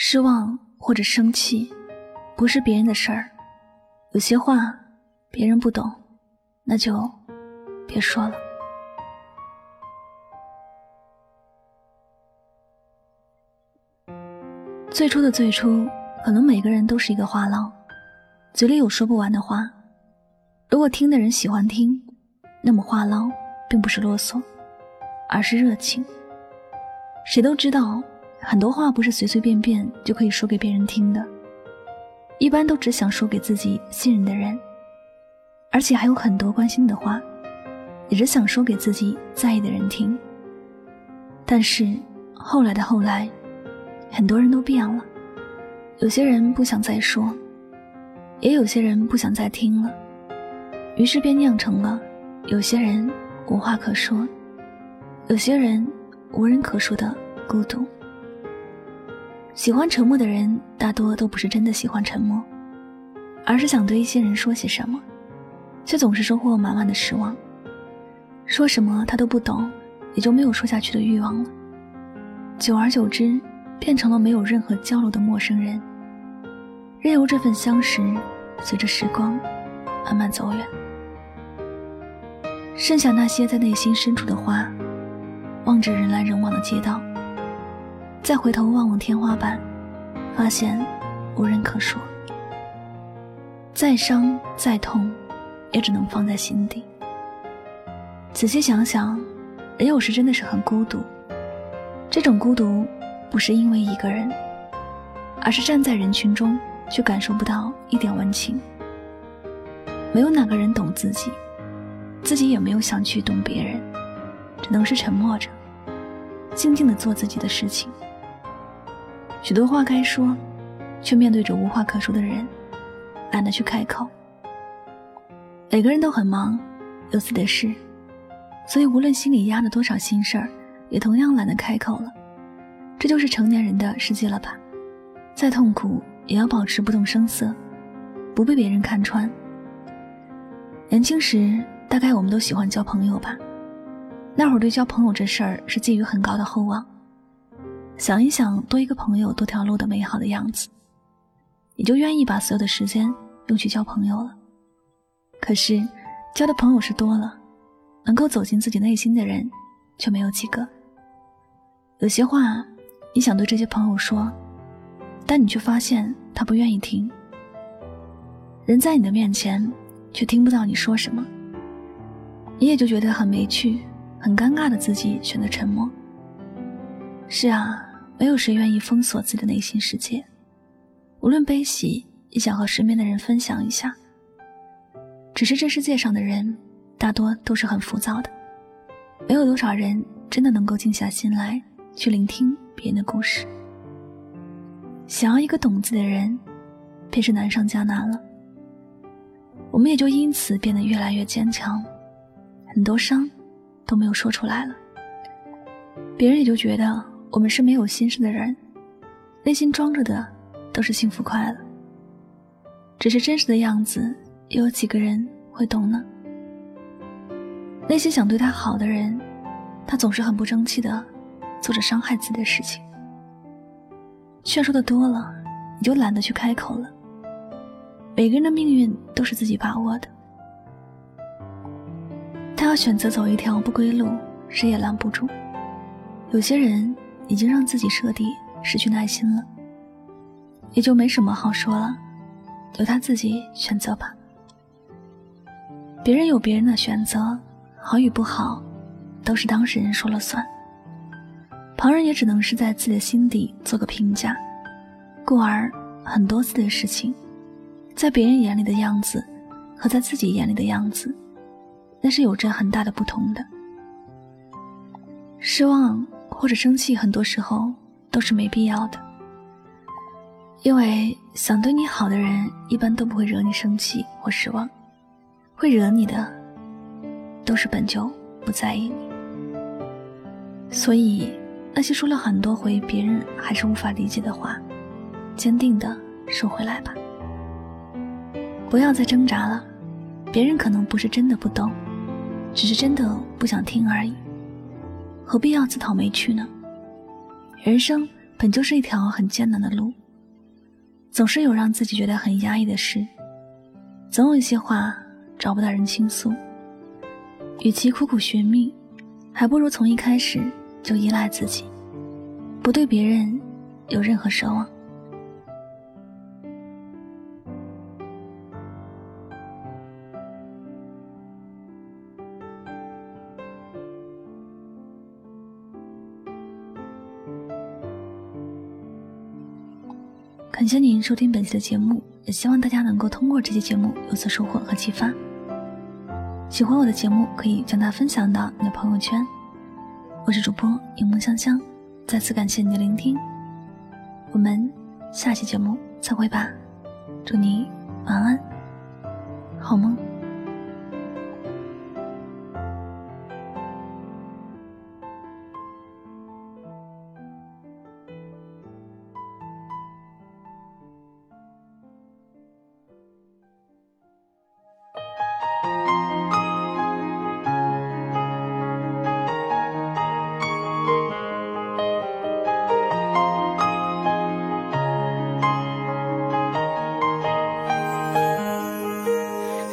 失望或者生气，不是别人的事儿。有些话别人不懂，那就别说了。最初的最初，可能每个人都是一个话痨，嘴里有说不完的话。如果听的人喜欢听，那么话唠并不是啰嗦，而是热情。谁都知道。很多话不是随随便便就可以说给别人听的，一般都只想说给自己信任的人，而且还有很多关心的话，也只想说给自己在意的人听。但是后来的后来，很多人都变了，有些人不想再说，也有些人不想再听了，于是便酿成了有些人无话可说，有些人无人可说的孤独。喜欢沉默的人，大多都不是真的喜欢沉默，而是想对一些人说些什么，却总是收获满满的失望。说什么他都不懂，也就没有说下去的欲望了。久而久之，变成了没有任何交流的陌生人，任由这份相识随着时光慢慢走远。剩下那些在内心深处的话，望着人来人往的街道。再回头望望天花板，发现无人可说。再伤再痛，也只能放在心底。仔细想想，人有时真的是很孤独。这种孤独，不是因为一个人，而是站在人群中却感受不到一点温情。没有哪个人懂自己，自己也没有想去懂别人，只能是沉默着，静静的做自己的事情。许多话该说，却面对着无话可说的人，懒得去开口。每个人都很忙，有自己的事，所以无论心里压着多少心事儿，也同样懒得开口了。这就是成年人的世界了吧？再痛苦，也要保持不动声色，不被别人看穿。年轻时，大概我们都喜欢交朋友吧？那会儿对交朋友这事儿是寄予很高的厚望。想一想多一个朋友多条路的美好的样子，你就愿意把所有的时间用去交朋友了。可是，交的朋友是多了，能够走进自己内心的人却没有几个。有些话你想对这些朋友说，但你却发现他不愿意听。人在你的面前，却听不到你说什么，你也就觉得很没趣、很尴尬的自己选择沉默。是啊。没有谁愿意封锁自己的内心世界，无论悲喜，也想和身边的人分享一下。只是这世界上的人，大多都是很浮躁的，没有多少人真的能够静下心来去聆听别人的故事。想要一个懂自己的人，便是难上加难了。我们也就因此变得越来越坚强，很多伤都没有说出来了，别人也就觉得。我们是没有心事的人，内心装着的都是幸福快乐。只是真实的样子，又有几个人会懂呢？那些想对他好的人，他总是很不争气的做着伤害自己的事情。劝说的多了，你就懒得去开口了。每个人的命运都是自己把握的，他要选择走一条不归路，谁也拦不住。有些人。已经让自己彻底失去耐心了，也就没什么好说了，由他自己选择吧。别人有别人的选择，好与不好，都是当事人说了算。旁人也只能是在自己的心底做个评价，故而很多次的事情，在别人眼里的样子，和在自己眼里的样子，那是有着很大的不同的。失望。或者生气，很多时候都是没必要的，因为想对你好的人，一般都不会惹你生气或失望，会惹你的，都是本就不在意你。所以，那些说了很多回别人还是无法理解的话，坚定的收回来吧，不要再挣扎了。别人可能不是真的不懂，只是真的不想听而已。何必要自讨没趣呢？人生本就是一条很艰难的路，总是有让自己觉得很压抑的事，总有一些话找不到人倾诉。与其苦苦寻觅，还不如从一开始就依赖自己，不对别人有任何奢望。感谢您收听本期的节目，也希望大家能够通过这期节目有所收获和启发。喜欢我的节目，可以将它分享到你的朋友圈。我是主播柠檬香香，再次感谢你的聆听。我们下期节目再会吧，祝你晚安，好梦。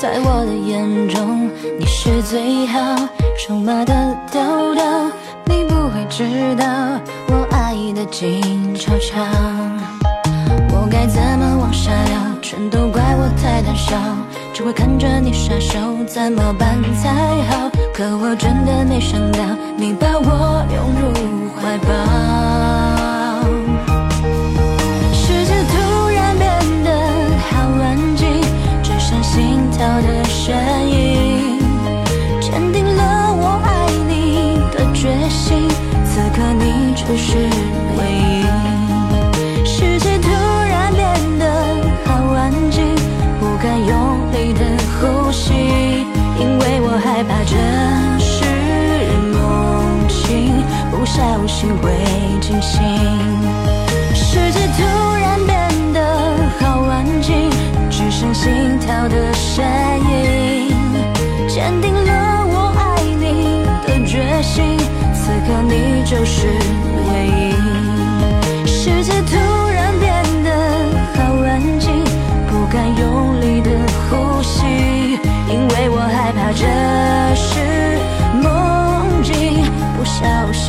在我的眼中你是最好。肉麻的调调，你不会知道我爱的静悄悄。我该怎么往下聊？全都怪我太胆小，只会看着你傻笑，怎么办才好？可我真的没想到，你把我拥入怀抱。的声音，坚定了我爱你的决心。此刻你就是唯一。世界突然变得好安静，不敢用力的呼吸，因为我害怕这是梦境，不小心会惊醒。世界突然变得好安静，只剩心跳的。声就是唯一。世界突然变得好安静，不敢用力的呼吸，因为我害怕这是梦境，不小心。